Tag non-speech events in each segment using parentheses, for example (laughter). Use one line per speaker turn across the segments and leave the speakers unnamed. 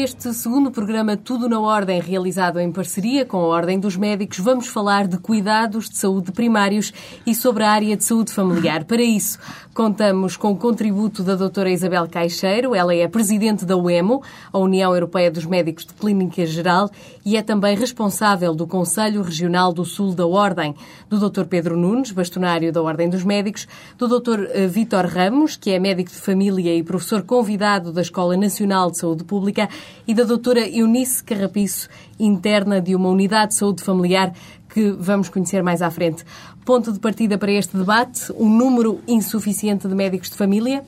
neste segundo programa Tudo na Ordem, realizado em parceria com a Ordem dos Médicos, vamos falar de cuidados de saúde primários e sobre a área de saúde familiar. Para isso, contamos com o contributo da doutora Isabel Caixeiro. Ela é presidente da UEMO, a União Europeia dos Médicos de Clínica Geral, e é também responsável do Conselho Regional do Sul da Ordem, do Dr. Pedro Nunes, bastonário da Ordem dos Médicos, do Dr. Eh, Vítor Ramos, que é médico de família e professor convidado da Escola Nacional de Saúde Pública, e da doutora Eunice Carrapiço, interna de uma unidade de saúde familiar que vamos conhecer mais à frente. Ponto de partida para este debate: um número insuficiente de médicos de família.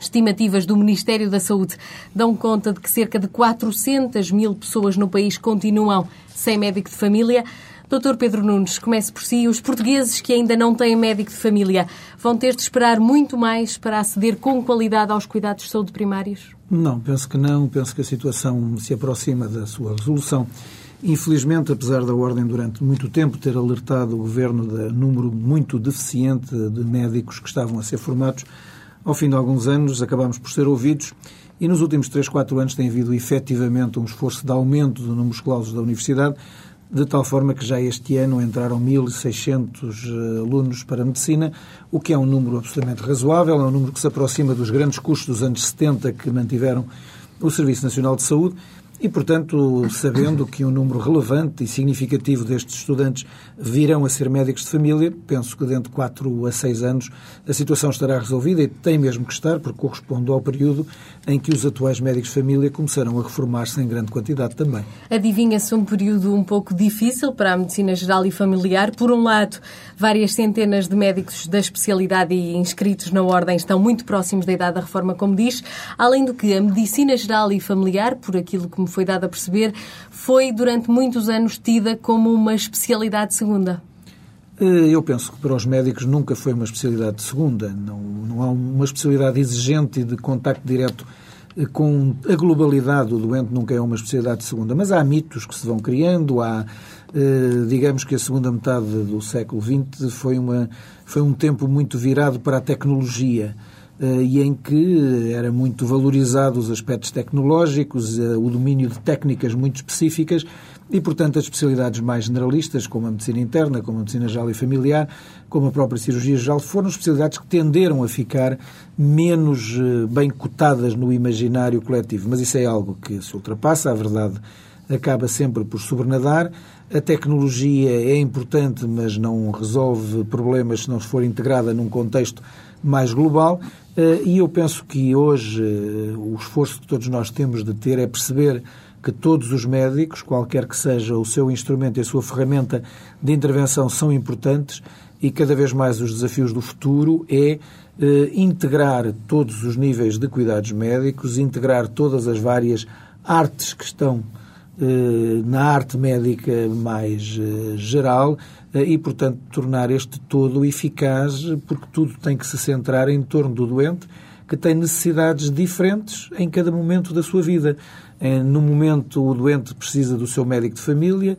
Estimativas do Ministério da Saúde dão conta de que cerca de 400 mil pessoas no país continuam sem médico de família. Doutor Pedro Nunes, comece por si. Os portugueses que ainda não têm médico de família vão ter de esperar muito mais para aceder com qualidade aos cuidados de saúde primários?
Não, penso que não. Penso que a situação se aproxima da sua resolução. Infelizmente, apesar da Ordem durante muito tempo ter alertado o Governo de número muito deficiente de médicos que estavam a ser formados, ao fim de alguns anos acabamos por ser ouvidos e nos últimos 3, 4 anos tem havido efetivamente um esforço de aumento do número de clausos da Universidade, de tal forma que já este ano entraram 1.600 eh, alunos para a medicina, o que é um número absolutamente razoável, é um número que se aproxima dos grandes custos dos anos 70 que mantiveram o Serviço Nacional de Saúde e, portanto, sabendo que um número relevante e significativo destes estudantes virão a ser médicos de família, penso que dentro de 4 a 6 anos a situação estará resolvida e tem mesmo que estar, porque corresponde ao período em que os atuais médicos de família começaram a reformar-se em grande quantidade também.
Adivinha-se um período um pouco difícil para a medicina geral e familiar. Por um lado, várias centenas de médicos da especialidade e inscritos na ordem estão muito próximos da idade da reforma, como diz, além do que a medicina geral e familiar, por aquilo que me foi dado a perceber, foi durante muitos anos tida como uma especialidade segunda.
Eh, eu penso que para os médicos nunca foi uma especialidade de segunda. Não, não há uma especialidade exigente de contacto direto eh, com a globalidade do doente, nunca é uma especialidade de segunda. Mas há mitos que se vão criando, há, digamos que a segunda metade do século XX foi, uma, foi um tempo muito virado para a tecnologia. Eh, e em que era muito valorizado os aspectos tecnológicos, eh, o domínio de técnicas muito específicas e, portanto, as especialidades mais generalistas, como a medicina interna, como a medicina geral e familiar, como a própria cirurgia geral, foram especialidades que tenderam a ficar menos eh, bem cotadas no imaginário coletivo. Mas isso é algo que se ultrapassa, a verdade acaba sempre por sobrenadar. A tecnologia é importante, mas não resolve problemas se não for integrada num contexto mais global. Eh, e eu penso que hoje eh, o esforço que todos nós temos de ter é perceber que todos os médicos, qualquer que seja o seu instrumento e a sua ferramenta de intervenção, são importantes e cada vez mais os desafios do futuro é eh, integrar todos os níveis de cuidados médicos, integrar todas as várias artes que estão na arte médica mais eh, geral eh, e, portanto, tornar este todo eficaz, porque tudo tem que se centrar em torno do doente, que tem necessidades diferentes em cada momento da sua vida. No momento, o doente precisa do seu médico de família,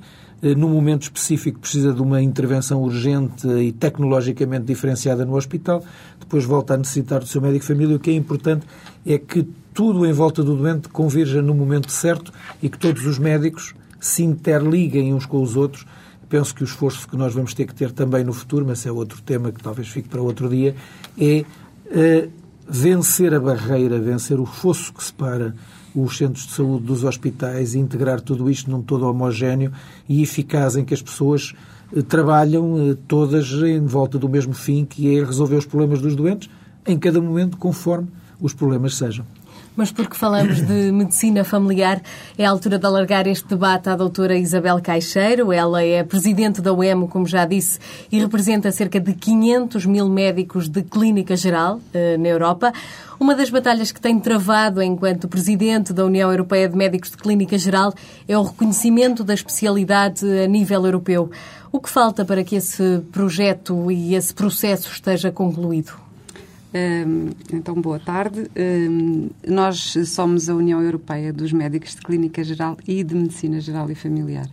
num momento específico precisa de uma intervenção urgente e tecnologicamente diferenciada no hospital, depois volta a necessitar do seu médico de família. O que é importante é que tudo em volta do doente converja no momento certo e que todos os médicos se interliguem uns com os outros. Penso que o esforço que nós vamos ter que ter também no futuro, mas é outro tema que talvez fique para outro dia, é uh, vencer a barreira, vencer o fosso que separa os centros de saúde dos hospitais e integrar tudo isto num todo homogéneo e eficaz em que as pessoas uh, trabalham uh, todas em volta do mesmo fim, que é resolver os problemas dos doentes em cada momento, conforme os problemas sejam
mas porque falamos de (laughs) medicina familiar, é a altura de alargar este debate à doutora Isabel Caixeiro. Ela é presidente da UEMO, como já disse, e representa cerca de 500 mil médicos de clínica geral eh, na Europa. Uma das batalhas que tem travado enquanto presidente da União Europeia de Médicos de Clínica Geral é o reconhecimento da especialidade a nível europeu. O que falta para que esse projeto e esse processo esteja concluído?
Então, boa tarde. Nós somos a União Europeia dos Médicos de Clínica Geral e de Medicina Geral e Familiar.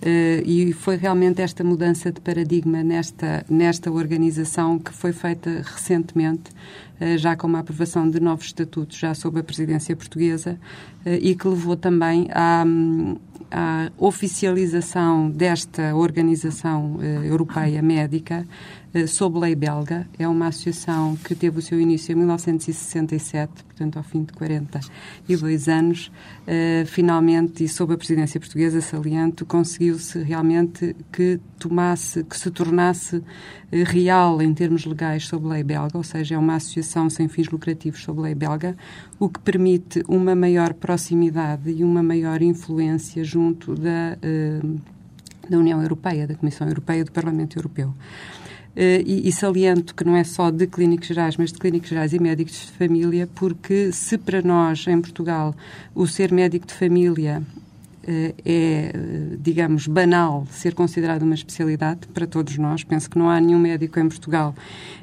Uh, e foi realmente esta mudança de paradigma nesta, nesta organização que foi feita recentemente, uh, já com uma aprovação de novos estatutos, já sob a presidência portuguesa, uh, e que levou também à, à oficialização desta organização europeia médica sob lei belga. É uma associação que teve o seu início em 1967, portanto, ao fim de 42 anos. Uh, finalmente, e sob a presidência portuguesa, saliento, conseguiu-se realmente que tomasse, que se tornasse uh, real em termos legais sob lei belga, ou seja, é uma associação sem fins lucrativos sob lei belga, o que permite uma maior proximidade e uma maior influência junto da, da União Europeia, da Comissão Europeia do Parlamento Europeu. Uh, e, e, saliento que não é só de clínicos gerais, mas de clínicos gerais e médicos de família, porque se para nós, em Portugal, o ser médico de família é, digamos, banal ser considerado uma especialidade para todos nós, penso que não há nenhum médico em Portugal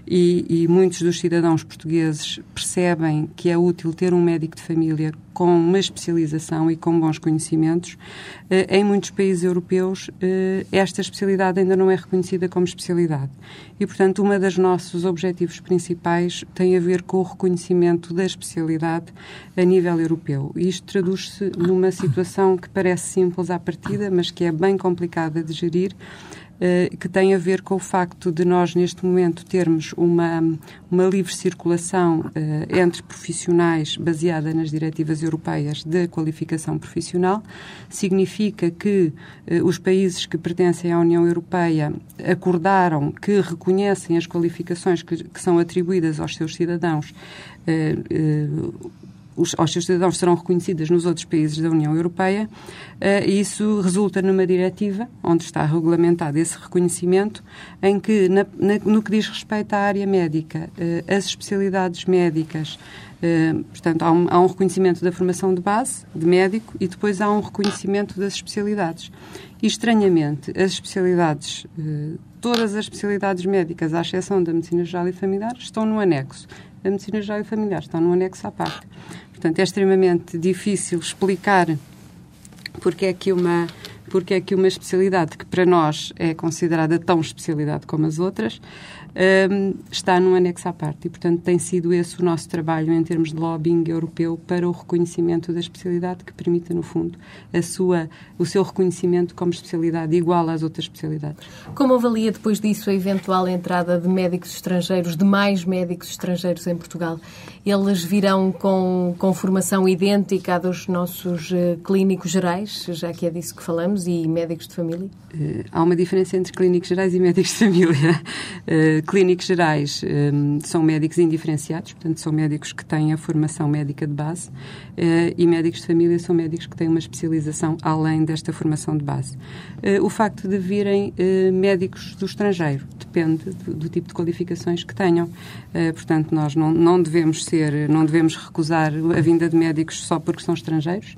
e, e muitos dos cidadãos portugueses percebem que é útil ter um médico de família com uma especialização e com bons conhecimentos. Eh, em muitos países europeus, eh, esta especialidade ainda não é reconhecida como especialidade. E, portanto, um dos nossos objetivos principais tem a ver com o reconhecimento da especialidade a nível europeu. Isto traduz-se numa situação que parece simples à partida, mas que é bem complicada de gerir, eh, que tem a ver com o facto de nós, neste momento, termos uma, uma livre circulação eh, entre profissionais baseada nas diretivas europeias de qualificação profissional. Significa que eh, os países que pertencem à União Europeia acordaram que reconhecem as qualificações que, que são atribuídas aos seus cidadãos os, seus cidadãos serão reconhecidas nos outros países da União Europeia. Uh, isso resulta numa diretiva, onde está regulamentado esse reconhecimento, em que, na, na, no que diz respeito à área médica, uh, as especialidades médicas, uh, portanto, há um, há um, reconhecimento da formação de base, de médico, e depois há um reconhecimento das especialidades. E, estranhamente, as especialidades, todas as especialidades médicas, à exceção da medicina geral e familiar, estão no anexo. A medicina geral e familiar está no anexo à parte. Portanto, é extremamente difícil explicar porque é que uma porque é que uma especialidade que para nós é considerada tão especialidade como as outras um, está num anexo à parte. E, portanto, tem sido esse o nosso trabalho em termos de lobbying europeu para o reconhecimento da especialidade que permita, no fundo, a sua, o seu reconhecimento como especialidade igual às outras especialidades.
Como avalia depois disso a eventual entrada de médicos estrangeiros, de mais médicos estrangeiros em Portugal? Eles virão com, com formação idêntica à dos nossos uh, clínicos gerais, já que é disso que falamos, e médicos de família?
Uh, há uma diferença entre clínicos gerais e médicos de família. Uh, (laughs) clínicos gerais um, são médicos indiferenciados, portanto, são médicos que têm a formação médica de base, uh, e médicos de família são médicos que têm uma especialização além desta formação de base. Uh, o facto de virem uh, médicos do estrangeiro depende do, do, tipo de qualificações que tenham. portanto, nós não, não devemos ser, não devemos recusar a vinda de médicos só porque são estrangeiros.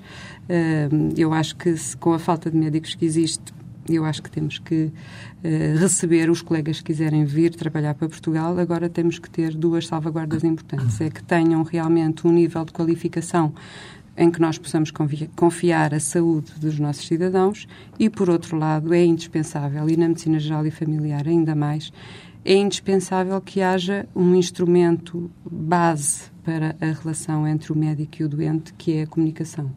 eu acho que se, com a falta de médicos que existe, eu acho que temos que uh, receber os colegas que quiserem vir trabalhar para Portugal. Agora temos que ter duas salvaguardas importantes. É que tenham realmente um nível de qualificação em que nós possamos confiar a saúde dos nossos cidadãos e, por outro lado, é indispensável, e na medicina geral e familiar ainda mais, é indispensável que haja um instrumento base para a relação entre o médico e o doente, que é a comunicação.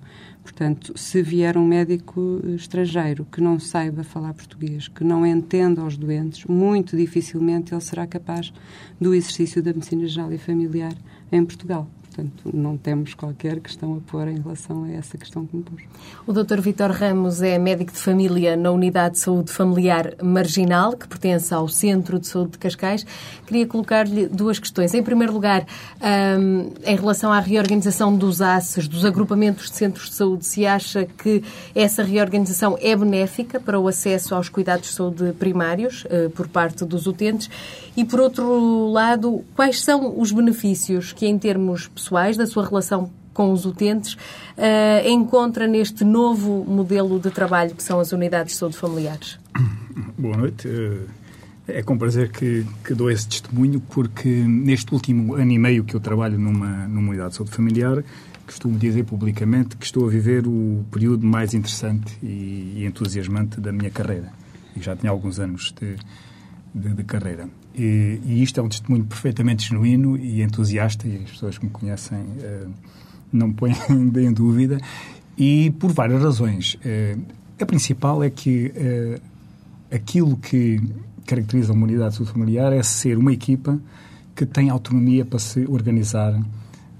Portanto, se vier um médico estrangeiro que não saiba falar português, que não entenda os doentes, muito dificilmente ele será capaz do exercício da medicina geral e familiar em Portugal. Portanto, não temos qualquer questão a pôr em relação a essa questão que me pôs.
O Dr. Vitor Ramos é médico de família na Unidade de Saúde Familiar Marginal, que pertence ao Centro de Saúde de Cascais. Queria colocar-lhe duas questões. Em primeiro lugar, um, em relação à reorganização dos ACES, dos agrupamentos de centros de saúde, se acha que essa reorganização é benéfica para o acesso aos cuidados de saúde primários uh, por parte dos utentes? E, por outro lado, quais são os benefícios que, em termos pessoais, da sua relação com os utentes, uh, encontra neste novo modelo de trabalho que são as unidades de saúde familiares? (coughs)
Boa noite. Eh, é com prazer que, que dou esse testemunho, porque neste último ano e meio que eu trabalho numa, numa unidade de saúde familiar, costumo dizer publicamente que estou a viver o período mais interessante e, e entusiasmante da minha carreira. E já tinha alguns anos de, de, de carreira. E, e, isto é um testemunho perfeitamente genuíno e entusiasta, e as pessoas que me conhecem uh, não põem (laughs) em dúvida, e por várias razões. Uh, a principal é que uh, aquilo que caracteriza a humanidade familiar é ser uma equipa que tem autonomia para se organizar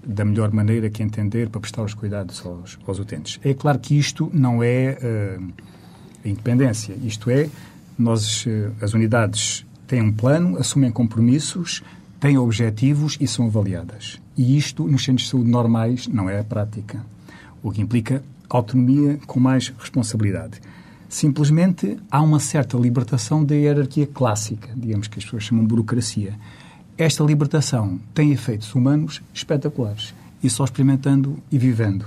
da melhor maneira que entender para prestar os cuidados aos, aos utentes. É claro que isto não é a independência. Isto é, nós, as unidades têm um plano, assumem compromissos, têm objetivos e são avaliadas. E isto, nos centros de saúde normais, não é a prática. O que implica autonomia com mais responsabilidade. Simplesmente há uma certa libertação da hierarquia clássica, digamos que as pessoas chamam burocracia. Esta libertação tem efeitos humanos espetaculares e só experimentando e vivendo.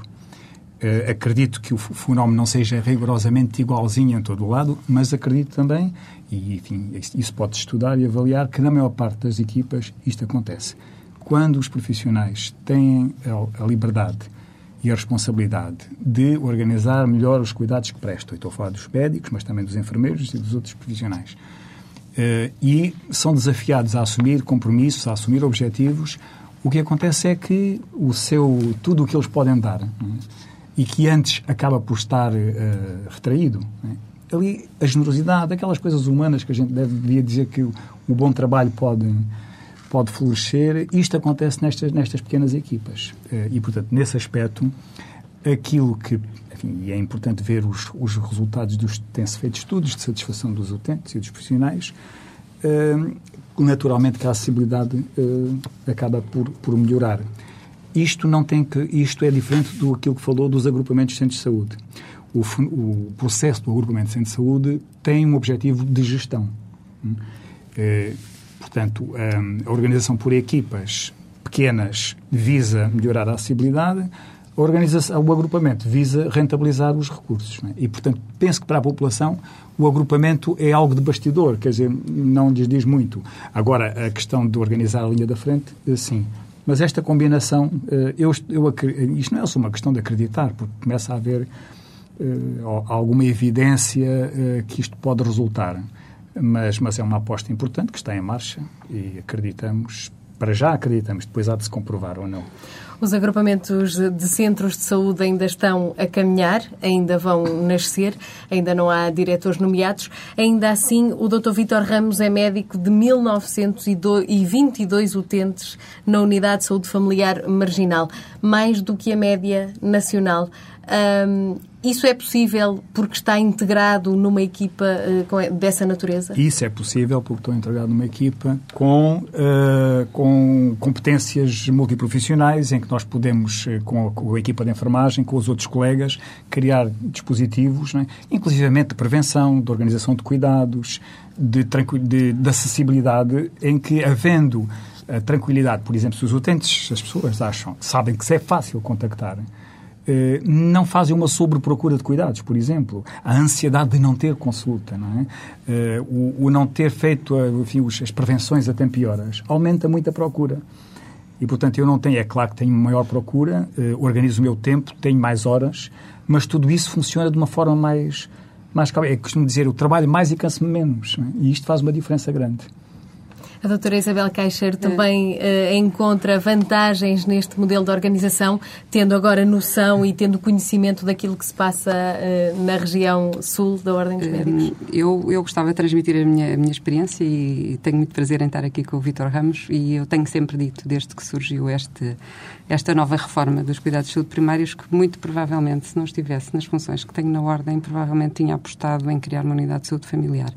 Uh, acredito que o fenómeno não seja rigorosamente igualzinho em todo o lado, mas acredito também, e enfim, isso pode estudar e avaliar, que na maior parte das equipas isto acontece. Quando os profissionais têm a, a liberdade e a responsabilidade de organizar melhor os cuidados que prestam, estou a falar dos médicos, mas também dos enfermeiros e dos outros profissionais, Uh, e são desafiados a assumir compromissos, a assumir objetivos. O que acontece é que o seu tudo o que eles podem dar é? E que antes acaba por estar uh, retraído, é? ali a generosidade, aquelas coisas humanas que a gente deve, devia dizer que o, o bom trabalho pode pode florescer. Isto acontece nestas nestas pequenas equipas uh, e portanto nesse aspecto aquilo que enfim, e é importante ver os, os resultados dos tem-se feito estudos de satisfação dos utentes e dos profissionais. Uh, naturalmente que a acessibilidade acaba por, por melhorar. Isto não tem que isto é diferente do aquilo que falou dos agrupamentos de centros de saúde. O, o processo do agrupamento de centros de saúde tem um objetivo de gestão. Uh, portanto, a organização por equipas pequenas visa melhorar a acessibilidade, a organização, o agrupamento visa rentabilizar os recursos. É? E, portanto, penso que para a população o agrupamento é algo de bastidor, quer dizer, não lhes diz muito. Agora, a questão de organizar a linha da frente, eh, sim. Mas esta combinação, eh, eu, eu, isto não é só uma questão de acreditar, porque começa a haver uh, alguma evidência uh, que isto pode resultar. Mas, mas é uma aposta importante que está em marcha e acreditamos, para já acreditamos, depois há de se comprovar ou não.
Os agrupamentos de centros de saúde ainda estão a caminhar, ainda vão nascer, ainda não há diretores nomeados. Ainda assim, o Dr. Vítor Ramos é médico de 1922 utentes na Unidade de Saúde Familiar Marginal, mais do que a média nacional. Isso é possível porque está integrado numa equipa uh, dessa natureza?
Isso é possível porque estou integrado numa equipa com, uh, com competências multiprofissionais em que nós podemos, uh, com, a, com, a, equipa de enfermagem, com os outros colegas, criar dispositivos, é? inclusivamente de prevenção, de organização de cuidados, de, de, de acessibilidade, em que, havendo a tranquilidade, por exemplo, se os utentes, as pessoas acham, sabem que se é fácil contactar eh, não fazem uma sobreprocura de cuidados, por exemplo. A ansiedade de não ter consulta, não é? Eh, o, o não ter feito enfim, as prevenções a tempo e horas aumenta muito a procura. E, portanto, eu não tenho, é claro que tenho maior procura, eh, organizo o meu tempo, tenho mais horas, mas tudo isso funciona de uma forma mais. mais é costumo dizer, o trabalho mais e canso-me menos. É? E isto faz uma diferença grande.
A doutora Isabel Caixeiro também uh, encontra vantagens neste modelo de organização, tendo agora noção e tendo conhecimento daquilo que se passa uh, na região sul da Ordem dos Médicos?
Eu, eu gostava de transmitir a minha, a minha experiência e tenho muito prazer em estar aqui com o Vítor Ramos e eu tenho sempre dito, desde que surgiu este, esta nova reforma dos cuidados de saúde primários, que muito provavelmente, se não estivesse nas funções que tenho na Ordem, provavelmente tinha apostado em criar uma unidade de saúde familiar.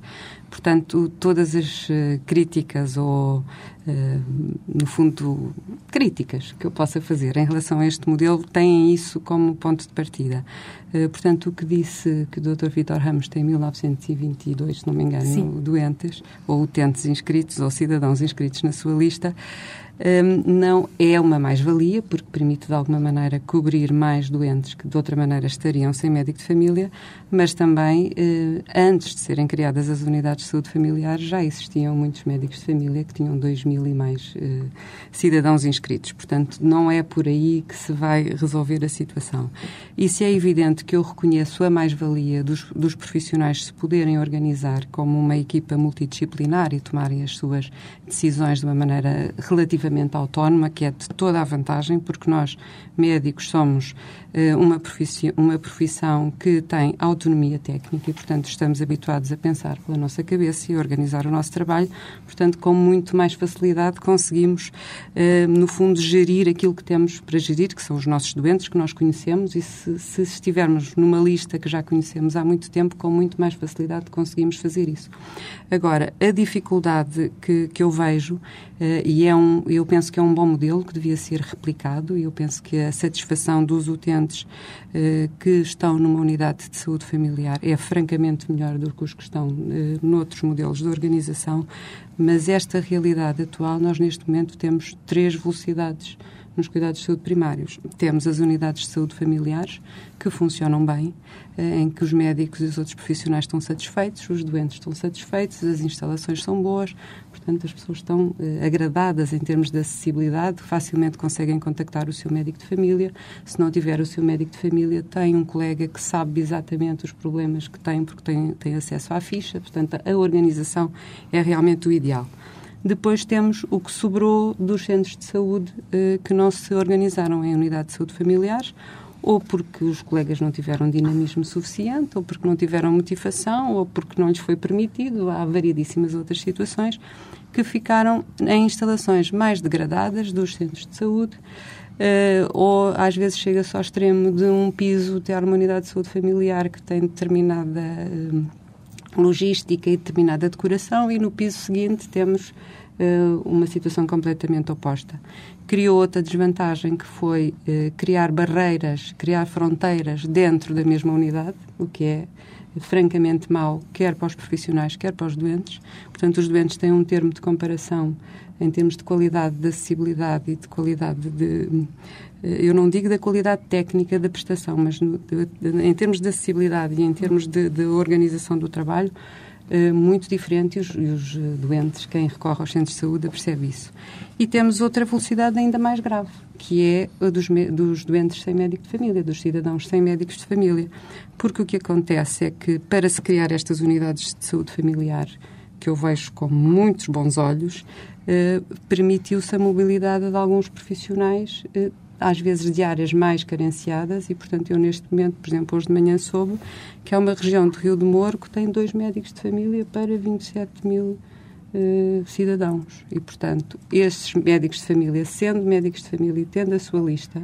Portanto, todas as uh, críticas ou, uh, no fundo, críticas que eu possa fazer em relação a este modelo têm isso como ponto de partida. Uh, portanto, o que disse que o Dr. Vitor Ramos tem em 1922, se não me engano, Sim. doentes ou utentes inscritos ou cidadãos inscritos na sua lista, não é uma mais-valia, porque permite de alguma maneira cobrir mais doentes que de outra maneira estariam sem médico de família, mas também uh, antes de serem criadas as unidades de saúde familiar já existiam muitos médicos de família que tinham 2 mil e mais uh, cidadãos inscritos. Portanto, não é por aí que se vai resolver a situação. E se é evidente que eu reconheço a mais-valia dos, dos profissionais se poderem organizar como uma equipa multidisciplinar e tomarem as suas decisões de uma maneira relativamente autónoma, que é de toda a vantagem, porque nós, médicos, somos uh, uma, profissão, uma profissão que tem autonomia técnica e, portanto, estamos habituados a pensar pela nossa cabeça e a organizar o nosso trabalho. Portanto, com muito mais facilidade conseguimos, uh, no fundo, gerir aquilo que temos para gerir, que são os nossos doentes que nós conhecemos e se, se estivermos numa lista que já conhecemos há muito tempo, com muito mais facilidade conseguimos fazer isso. Agora, a dificuldade que, que eu vejo, uh, e é um, eu penso que é um bom modelo que devia ser replicado, e eu penso que a satisfação dos utentes uh, que estão numa unidade de saúde familiar é francamente melhor do que os que estão uh, noutros modelos de organização, mas esta realidade atual, nós neste momento temos três velocidades nos cuidados de saúde primários. Temos as unidades de saúde familiares, que funcionam bem, eh, em que os médicos e os outros profissionais estão satisfeitos, os doentes estão satisfeitos, as instalações são boas, portanto, as pessoas estão eh, agradadas em termos de acessibilidade, facilmente conseguem contactar o seu médico de família. Se não tiver o seu médico de família, tem um colega que sabe exatamente os problemas que tem, porque tem, tem acesso à ficha, portanto, a organização é realmente o ideal. Depois temos o que sobrou dos centros de saúde eh, que não se organizaram em unidade de saúde familiares, ou porque os colegas não tiveram dinamismo suficiente, ou porque não tiveram motivação, ou porque não lhes foi permitido. Há variedíssimas outras situações que ficaram em instalações mais degradadas dos centros de saúde, uh, ou às vezes chega-se ao extremo de um piso ter uma unidade de saúde familiar que tem determinada uh, logística e determinada decoração, e no piso seguinte temos uh, uma situação completamente oposta. Criou outra desvantagem que foi uh, criar barreiras, criar fronteiras dentro da mesma unidade, o que é francamente mau, quer para os profissionais, quer para os doentes. Portanto, os doentes têm um termo de comparação em termos de qualidade de acessibilidade e de qualidade de. Eu não digo da qualidade técnica da prestação, mas no, de, de, em termos de acessibilidade e em termos de, de organização do trabalho, eh, muito diferente e os, os, eh, doentes, quem recorre aos centros de saúde, percebe isso. E temos outra velocidade ainda mais grave, que é a dos, dos doentes sem médico de família, dos cidadãos sem médicos de família. Porque o que acontece é que, para se criar estas unidades de saúde familiar, que eu vejo com muitos bons olhos, eh, permitiu-se a mobilidade de alguns profissionais eh, às vezes de áreas mais carenciadas e, portanto, eu neste momento, por exemplo, hoje de manhã soube que é uma região de Rio de Moro que tem dois médicos de família para 27 mil uh, cidadãos. E, portanto, esses médicos de família, sendo médicos de família e tendo a sua lista,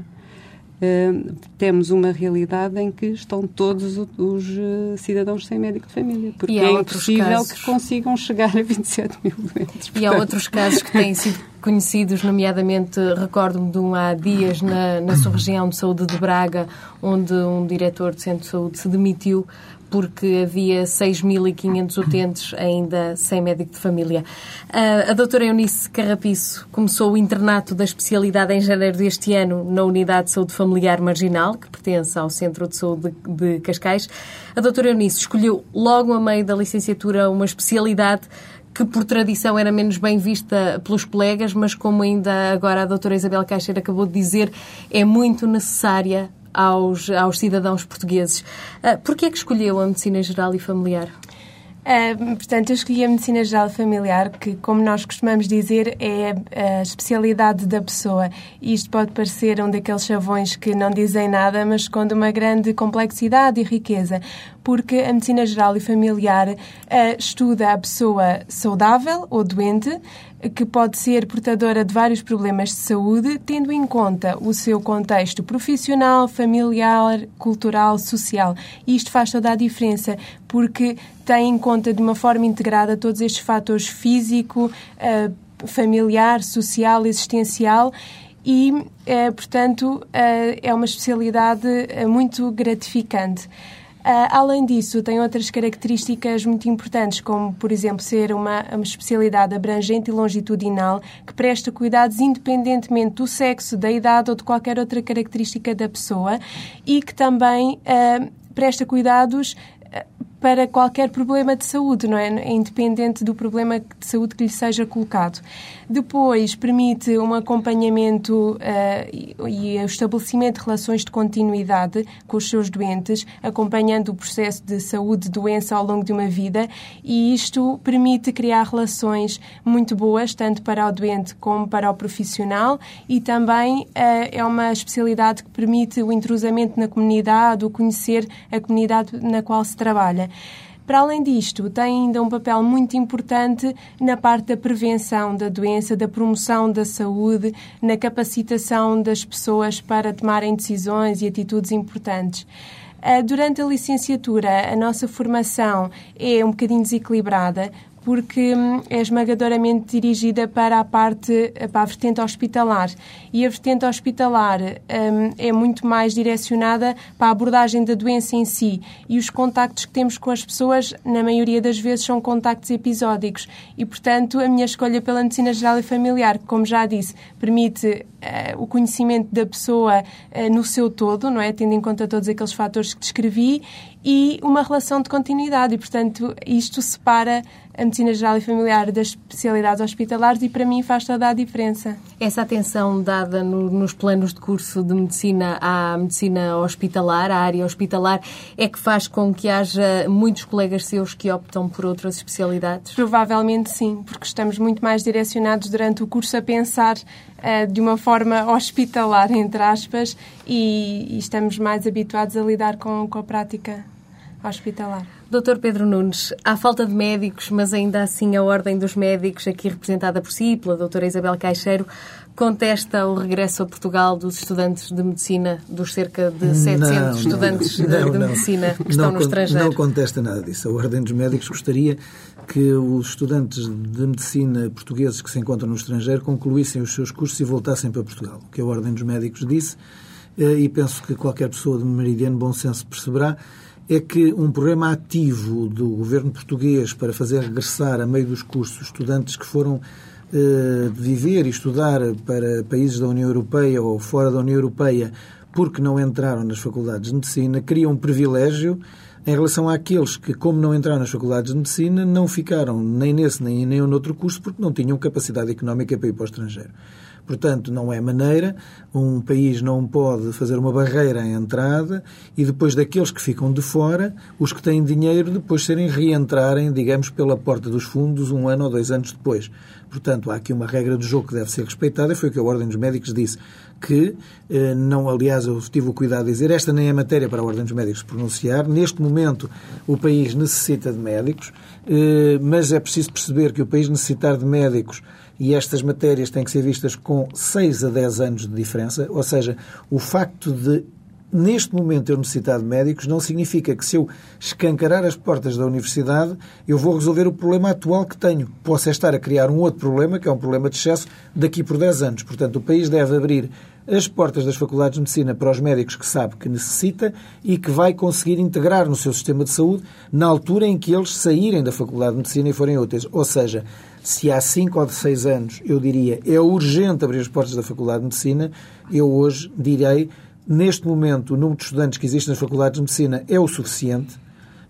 Uh, temos uma realidade em que estão todos os, uh, cidadãos sem médico de família, porque é impossível casos... que consigam chegar a 27 mil doentes.
Portanto... E há outros casos que têm sido conhecidos, nomeadamente, recordo-me de um há dias na, na sua região de saúde de Braga, onde um diretor de centro de saúde se demitiu porque havia 6.500 utentes ainda sem médico de família. Uh, a doutora Eunice Carrapiço começou o internato da especialidade em janeiro deste ano na Unidade de Saúde Familiar Marginal, que pertence ao Centro de Saúde de, de Cascais. A doutora Eunice escolheu logo a meio da licenciatura uma especialidade que por tradição era menos bem vista pelos colegas, mas como ainda agora a doutora Isabel Caixeira acabou de dizer, é muito necessária aos, aos cidadãos portugueses. Uh, é que escolheu a medicina geral e familiar?
Uh, portanto, eu escolhi a medicina geral familiar, que, como nós costumamos dizer, é a especialidade da pessoa. Isto pode parecer um daqueles chavões que não dizem nada, mas esconde uma grande complexidade e riqueza, porque a medicina geral e familiar uh, estuda a pessoa saudável ou doente, que pode ser portadora de vários problemas de saúde, tendo em conta o seu contexto profissional, familiar, cultural, social. E isto faz toda a diferença, porque tem em conta de uma forma integrada todos estes fatores físico, eh, familiar, social, existencial e, eh, portanto, eh, é uma especialidade muito gratificante. Uh, além disso, tem outras características muito importantes, como, por exemplo, ser uma, uma especialidade abrangente e longitudinal que presta cuidados independentemente do sexo, da idade ou de qualquer outra característica da pessoa e que também uh, presta cuidados para qualquer problema de saúde, não é? Independente do problema de saúde que lhe seja colocado. Depois, permite um acompanhamento uh, e o estabelecimento de relações de continuidade com os seus doentes, acompanhando o processo de saúde-doença ao longo de uma vida, e isto permite criar relações muito boas, tanto para o doente como para o profissional, e também uh, é uma especialidade que permite o intrusamento na comunidade, o conhecer a comunidade na qual se trabalha. Para além disto, tem ainda um papel muito importante na parte da prevenção da doença, da promoção da saúde, na capacitação das pessoas para tomarem decisões e atitudes importantes. Ah, durante a licenciatura, a nossa formação é um bocadinho desequilibrada, porque hum, é esmagadoramente dirigida para a parte, para a vertente hospitalar. E a vertente hospitalar um, é muito mais direcionada para a abordagem da doença em si. E os contactos que temos com as pessoas, na maioria das vezes, são contactos episódicos. E, portanto, a minha escolha pela medicina geral e familiar, como já disse, permite uh, o conhecimento da pessoa uh, no seu todo, não é? Tendo em conta todos aqueles fatores que descrevi, e uma relação de continuidade. E, portanto, isto separa a medicina geral e familiar das especialidades hospitalares e, para mim, faz toda a diferença.
Essa atenção dada no, nos planos de curso de medicina à medicina hospitalar, à área hospitalar, é que faz com que haja muitos colegas seus que optam por outras especialidades?
Provavelmente sim, porque estamos muito mais direcionados durante o curso a pensar uh, de uma forma hospitalar, entre aspas, e, e estamos mais habituados a lidar com, com a prática hospitalar.
Doutor Pedro Nunes, há falta de médicos, mas ainda assim a Ordem dos Médicos, aqui representada por si, pela doutora Isabel Caixeiro, contesta o regresso a Portugal dos estudantes de medicina, dos cerca de 700 não, estudantes não, de, de não, medicina que estão no estrangeiro?
Não contesta nada disso. A Ordem dos Médicos gostaria que os estudantes de medicina portugueses que se encontram no estrangeiro concluíssem os seus cursos e voltassem para Portugal. O que a Ordem dos Médicos disse, eh, e penso que qualquer pessoa de meridiano bom senso perceberá, é que um programa ativo do governo português para fazer regressar a meio dos cursos estudantes que foram eh, viver e estudar para países da União Europeia ou fora da União Europeia porque não entraram nas faculdades de medicina, cria um privilégio em relação àqueles que, como não entraram nas faculdades de medicina, não ficaram nem nesse nem em nenhum outro curso porque não tinham capacidade económica para ir para o estrangeiro. Portanto, não é maneira, um país não pode fazer uma barreira à entrada e depois daqueles que ficam de fora, os que têm dinheiro, depois serem reentrarem, digamos, pela porta dos fundos um ano ou dois anos depois. Portanto, há aqui uma regra do jogo que deve ser respeitada, foi o que a Ordem dos Médicos disse, que, eh, não, aliás, eu tive o cuidado de dizer, esta nem é matéria para a Ordem dos Médicos pronunciar. Neste momento, o país necessita de médicos, eh, mas é preciso perceber que o país necessitar de médicos e estas matérias têm que ser vistas com 6 a 10 anos de diferença, ou seja, o facto de neste momento eu necessitar de médicos não significa que se eu escancarar as portas da universidade eu vou resolver o problema atual que tenho. Posso é estar a criar um outro problema, que é um problema de excesso, daqui por 10 anos. Portanto, o país deve abrir as portas das faculdades de medicina para os médicos que sabe que necessita e que vai conseguir integrar no seu sistema de saúde na altura em que eles saírem da faculdade de medicina e forem úteis. Ou seja, se há 5 ou 6 anos eu diria é urgente abrir as portas da faculdade de medicina, eu hoje direi neste momento o número de estudantes que existem nas faculdades de medicina é o suficiente.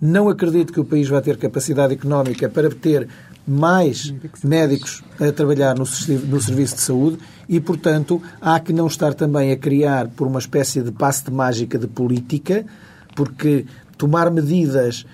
Não acredito que o país vai ter capacidade económica para ter mais médicos a trabalhar no, no serviço de saúde e, portanto, há que não estar também a criar por uma espécie de passe de mágica de política, porque tomar medidas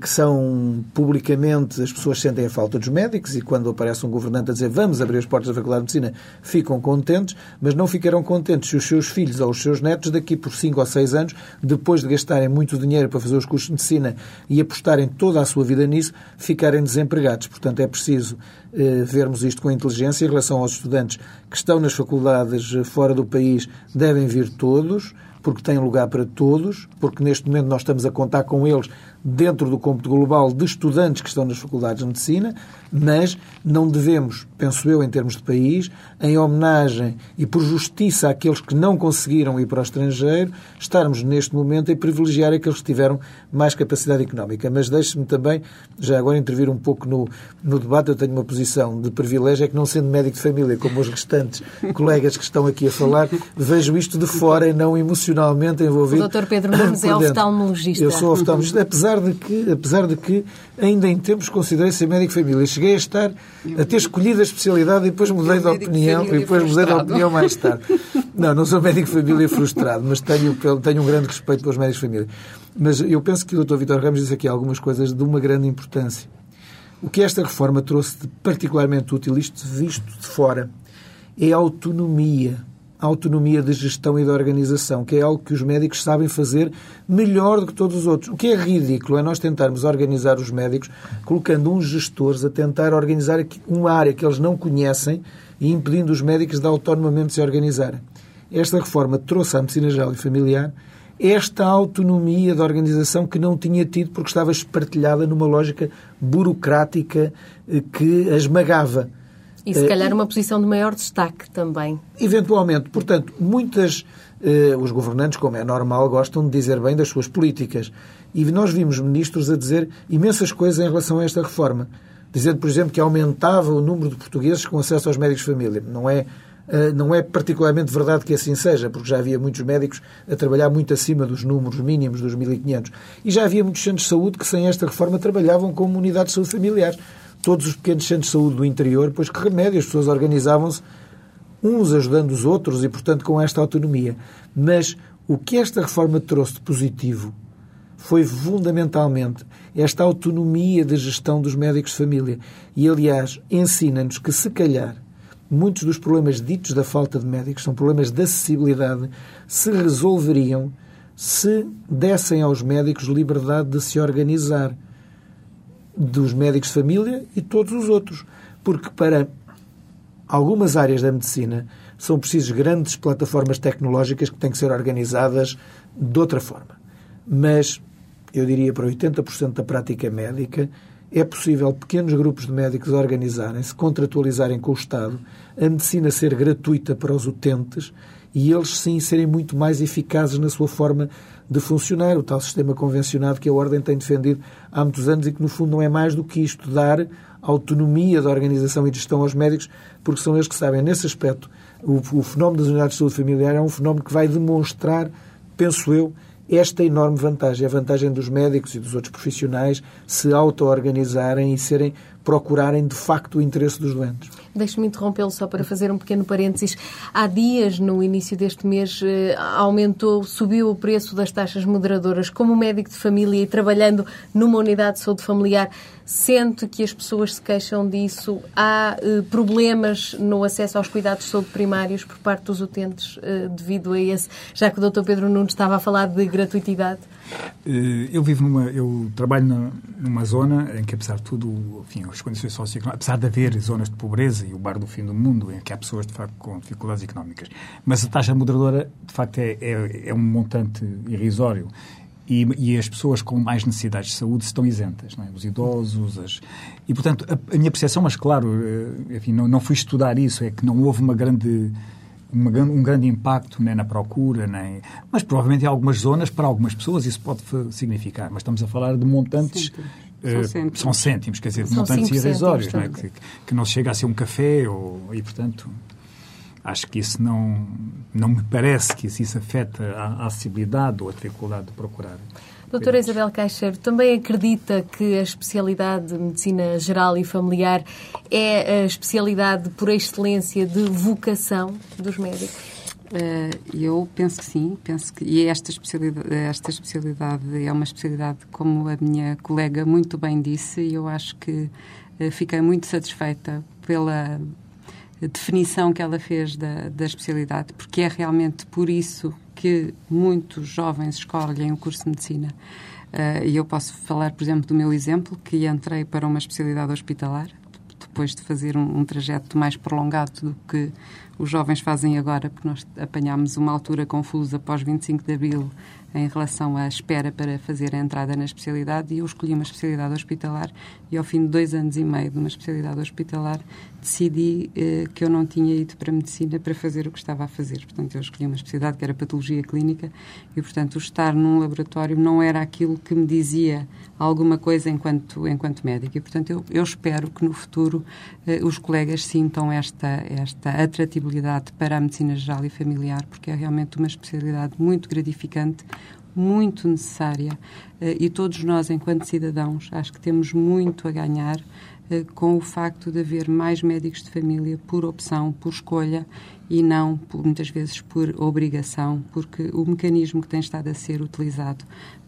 que são publicamente as pessoas sentem a falta dos médicos e quando aparece um governante a dizer vamos abrir as portas da Faculdade de Medicina ficam contentes, mas não ficarão contentes se os seus filhos ou os seus netos daqui por 5 ou 6 anos, depois de gastarem muito dinheiro para fazer os cursos de medicina e apostarem toda a sua vida nisso, ficarem desempregados. Portanto, é preciso eh, vermos isto com inteligência em relação aos estudantes que estão nas faculdades fora do país, devem vir todos porque têm lugar para todos, porque neste momento nós estamos a contar com eles dentro do cômputo global de estudantes que estão nas faculdades de medicina, mas não devemos, penso eu, em termos de país, em homenagem e por justiça àqueles que não conseguiram ir para o estrangeiro, estarmos neste momento a privilegiar aqueles que tiveram mais capacidade económica. Mas deixe-me também, já agora, intervir um pouco no, no debate. Eu tenho uma posição de privilégio, é que não sendo médico de família, como os restantes (laughs) colegas que estão aqui a falar, vejo isto de fora e não emocionalmente envolvido.
O Dr. Pedro Nunes é oftalmologista.
Eu sou oftalmologista, apesar de que, apesar de que ainda em tempos considerei ser médico família. Cheguei a estar, a ter escolhido a especialidade e depois mudei de opinião, e depois mudei de opinião mais tarde. Não, não sou médico família frustrado, mas tenho, tenho um grande respeito pelos médicos família. Mas eu penso que o Dr. Vitor Ramos disse aqui algumas coisas de uma grande importância. O que esta reforma trouxe de particularmente útil, isto visto de fora, é a autonomia a autonomia de gestão e de organização, que é algo que os médicos sabem fazer melhor do que todos os outros. O que é ridículo é nós tentarmos organizar os médicos colocando uns gestores a tentar organizar uma área que eles não conhecem e impedindo os médicos de autonomamente se organizarem. Esta reforma trouxe à medicina geral e familiar esta autonomia de organização que não tinha tido porque estava espartilhada numa lógica burocrática eh, que a esmagava.
E se calhar uma posição de maior destaque também.
Eventualmente. Portanto, muitas. Eh, os governantes, como é normal, gostam de dizer bem das suas políticas. E nós vimos ministros a dizer imensas coisas em relação a esta reforma. Dizendo, por exemplo, que aumentava o número de portugueses com acesso aos médicos de família. Não é, eh, não é particularmente verdade que assim seja, porque já havia muitos médicos a trabalhar muito acima dos números mínimos dos 1.500. E já havia muitos centros de saúde que, sem esta reforma, trabalhavam como unidades de saúde familiares todos os pequenos centros de saúde do interior, pois que remédio, as pessoas organizavam-se uns ajudando os outros e, portanto, com esta autonomia. Mas o que esta reforma trouxe de positivo foi fundamentalmente esta autonomia de gestão dos médicos de família. E, aliás, ensina-nos que, se calhar, muitos dos problemas ditos da falta de médicos são problemas de acessibilidade, se resolveriam se dessem aos médicos liberdade de se organizar dos médicos de família e todos os outros. Porque para algumas áreas da medicina são precisas grandes plataformas tecnológicas que têm que ser organizadas de outra forma. Mas eu diria para 80% da prática médica é possível pequenos grupos de médicos organizarem-se, contratualizarem com o Estado, a medicina ser gratuita para os utentes e eles sim serem muito mais eficazes na sua forma de funcionar, o tal sistema convencionado que a Ordem tem defendido há muitos anos e que, no fundo, não é mais do que isto, dar autonomia da organização e gestão aos médicos, porque são eles que sabem, nesse aspecto, o, o fenómeno das unidades de saúde familiar é um fenómeno que vai demonstrar, penso eu, esta enorme vantagem, a vantagem dos médicos e dos outros profissionais se auto-organizarem e serem procurarem de facto o interesse dos doentes.
Deixe-me interrompê-lo só para fazer um pequeno parênteses. Há dias, no início deste mês, eh, aumentou, subiu o preço das taxas moderadoras. Como médico de família e trabalhando numa unidade de saúde familiar, sente que as pessoas se queixam disso? Há eh, problemas no acesso aos cuidados de saúde primários por parte dos utentes eh, devido a esse, já que o Dr. Pedro Nunes estava a falar de gratuitidade?
Eh, eu vivo numa, eu trabalho numa zona em que, apesar de tudo, enfim, as condições socioeconómicas, apesar de haver zonas de pobreza e o bar do fim do mundo, em que há pessoas, de facto, com dificuldades económicas, mas a taxa moderadora, de facto, é, é, é um montante irrisório. E, e, as pessoas com mais necessidades de saúde estão isentas, é? os idosos. As... E, portanto, a, a, minha percepção, mas claro, eh, enfim, não, não fui estudar isso, é que não houve uma grande uma, um grande impacto nem na procura, nem... mas provavelmente em algumas zonas, para algumas pessoas, isso pode significar. Mas estamos a falar de montantes. Uh, são, cêntimos. são cêntimos, quer dizer, de montantes irrisórios, não é? que, que não chega a ser um café ou, e, portanto, acho que isso não, não me parece que isso afeta a, a acessibilidade ou a dificuldade de procurar.
Doutora Isabel Caixeiro, também acredita que a especialidade de medicina geral e familiar é a especialidade por excelência de vocação dos médicos?
Uh, eu penso que sim, penso que e esta especialidade, esta especialidade é uma especialidade, como a minha colega muito bem disse, e eu acho que uh, fiquei muito satisfeita pela definição que ela fez da, da especialidade, porque é realmente por isso que muitos jovens escolhem o curso de medicina. Uh, e eu posso falar, por exemplo, do meu exemplo, que entrei para uma especialidade hospitalar, depois de fazer um, um trajeto mais prolongado do que os jovens fazem agora, porque nós apanhámos uma altura confusa após 25 de Abril em relação à espera para fazer a entrada na especialidade e eu escolhi uma especialidade hospitalar e ao fim de dois anos e meio de uma especialidade hospitalar decidi eh, que eu não tinha ido para a medicina para fazer o que estava a fazer. Portanto, eu escolhi uma especialidade que era patologia clínica e, portanto, o estar num laboratório não era aquilo que me dizia alguma coisa enquanto, enquanto médico. E, portanto, eu, eu espero que no futuro eh, os colegas sintam esta, esta atratividade para a medicina geral e familiar, porque é realmente uma especialidade muito gratificante muito necessária eh, e todos nós, enquanto cidadãos, acho que temos muito a ganhar com o facto de haver mais médicos de família por opção, por escolha e não, por, muitas vezes, por obrigação, porque o mecanismo que tem estado a ser utilizado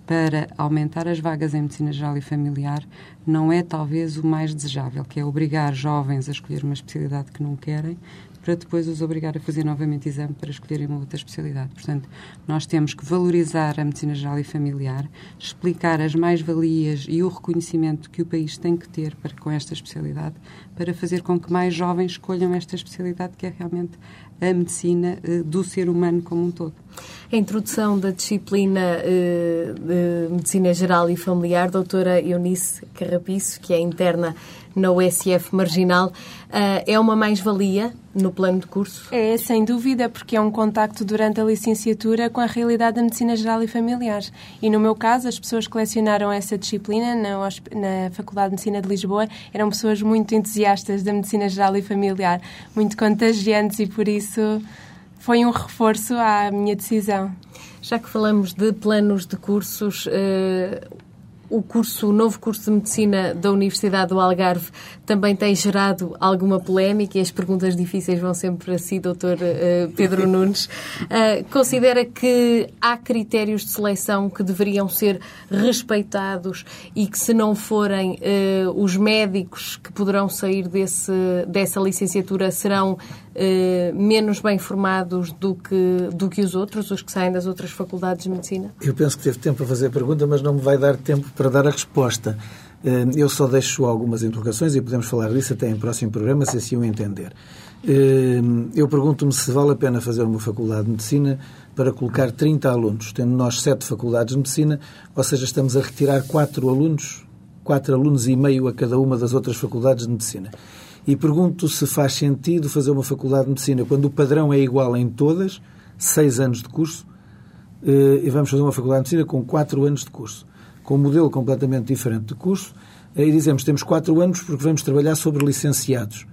para aumentar as vagas em medicina geral e familiar não é talvez o mais desejável, que é obrigar jovens a escolher uma especialidade que não querem para depois os obrigar a fazer novamente exame para escolherem uma outra especialidade. Portanto, nós temos que valorizar a medicina geral e familiar, explicar as mais-valias e o reconhecimento que o país tem que ter para, com esta especialidade, para fazer com que mais jovens escolham esta especialidade, que é realmente a medicina uh, do ser humano como um todo.
A introdução da disciplina uh, de Medicina Geral e Familiar, doutora Eunice Carrapiço, que é interna na USF Marginal, uh, é uma mais-valia no plano de curso?
É, sem dúvida, porque é um contacto durante a licenciatura com a realidade da medicina geral e familiar. E no meu caso, as pessoas que lecionaram essa disciplina na, na Faculdade de Medicina de Lisboa eram pessoas muito entusiastas da medicina geral e familiar, muito contagiantes e por isso foi um reforço à minha decisão.
Já que falamos de planos de cursos, uh o curso, o novo curso de medicina da Universidade do Algarve também tem gerado alguma polémica e as perguntas difíceis vão sempre para si, doutor uh, Pedro (laughs) Nunes. Uh, considera que há critérios de seleção que deveriam ser respeitados e que se não forem uh, os médicos que poderão sair desse, dessa licenciatura serão eh, menos bem formados do que, do que os outros, os que saem das outras faculdades de medicina?
Eu penso que teve tempo para fazer a pergunta, mas não me vai dar tempo para dar a resposta. Eh, eu só deixo algumas interrogações e podemos falar disso até em próximo programa, se assim o entender. Eh, eu pergunto-me se vale a pena fazer uma faculdade de medicina para colocar 30 alunos, tendo nós sete faculdades de medicina, ou seja, estamos a retirar quatro alunos, quatro alunos e meio a cada uma das outras faculdades de medicina. E pergunto se faz sentido fazer uma faculdade de medicina quando o padrão é igual em todas, seis anos de curso, eh, e vamos fazer uma faculdade de medicina com quatro anos de curso, com um modelo completamente diferente de curso, eh, e dizemos temos quatro anos porque vamos trabalhar sobre licenciados.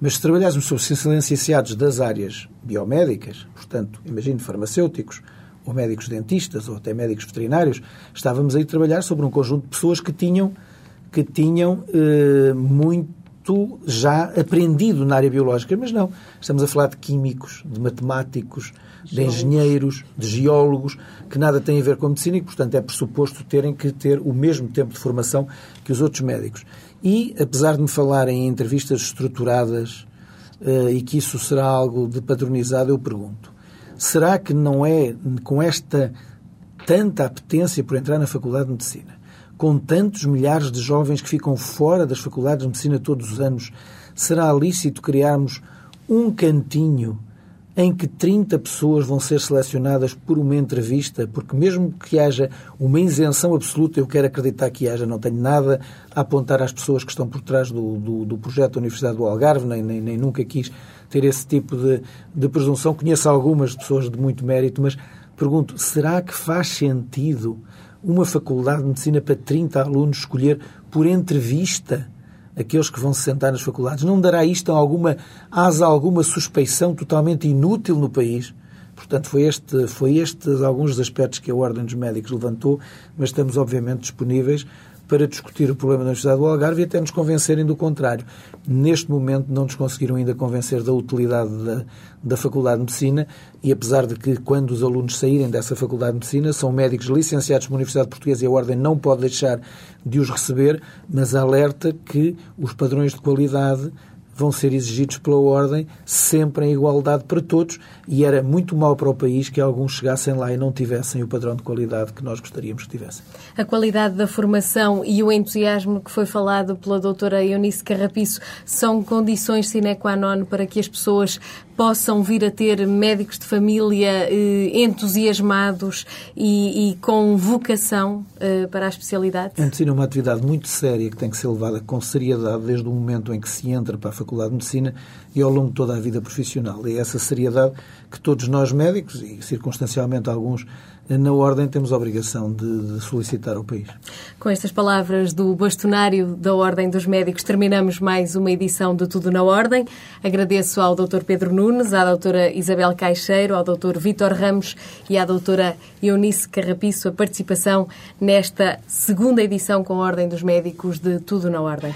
Mas se trabalhássemos sobre licenciados das áreas biomédicas, portanto, imagino farmacêuticos, ou médicos dentistas, ou até médicos veterinários, estávamos aí a trabalhar sobre um conjunto de pessoas que tinham, que tinham eh, muito muito já aprendido na área biológica, mas não. Estamos a falar de químicos, de matemáticos, de engenheiros, de geólogos, que nada têm a ver com a medicina e portanto, é pressuposto terem que ter o mesmo tempo de formação que os outros médicos. E, apesar de me falarem em entrevistas estruturadas uh, e que isso será algo de padronizado, eu pergunto: será que não é com esta tanta apetência por entrar na Faculdade de Medicina? Com tantos milhares de jovens que ficam fora das faculdades de medicina todos os anos, será lícito criarmos um cantinho em que 30 pessoas vão ser selecionadas por uma entrevista, porque mesmo que haja uma isenção absoluta, eu quero acreditar que haja, não tenho nada a apontar às pessoas que estão por trás do, do, do projeto da Universidade do Algarve, nem, nem, nem nunca quis ter esse tipo de, de presunção. Conheço algumas pessoas de muito mérito, mas pergunto, será que faz sentido uma faculdade de medicina para 30 alunos escolher por entrevista aqueles que vão se sentar nas faculdades? Não dará isto alguma asa alguma suspeição totalmente inútil no país? Portanto, foi este, foi estes alguns dos aspectos que a Ordem dos Médicos levantou, mas estamos obviamente disponíveis para discutir o problema da Universidade do Algarve e até nos convencerem do contrário. Neste momento não nos conseguiram ainda convencer da utilidade da, da Faculdade de Medicina e apesar de que quando os alunos saírem dessa Faculdade de Medicina são médicos licenciados pela Universidade Portuguesa e a Ordem não pode deixar de os receber, mas alerta que os padrões de qualidade vão ser exigidos pela Ordem sempre em igualdade para todos e era muito mau para o país que alguns chegassem lá e não tivessem o padrão de qualidade que nós gostaríamos que tivessem.
A qualidade da formação e o entusiasmo que foi falado pela doutora Eunice Carrapiço são condições sine qua non para que as pessoas possam vir a ter médicos de família eh, entusiasmados e, e, com vocação eh, para a especialidade?
A medicina é uma atividade muito séria que tem que ser levada com seriedade desde o momento em que se entra para a Faculdade de Medicina e ao longo de toda a vida profissional. E é essa seriedade que todos nós médicos, e circunstancialmente alguns na Ordem temos a obrigação de, de, solicitar ao país.
Com estas palavras do bastonário da Ordem dos Médicos, terminamos mais uma edição de Tudo na Ordem. Agradeço ao Dr. Pedro Nunes, à Dra. Isabel Caixeiro, ao Dr. Vítor Ramos e à Dra. Eunice Carrapiço a participação nesta segunda edição com a Ordem dos Médicos de Tudo na Ordem.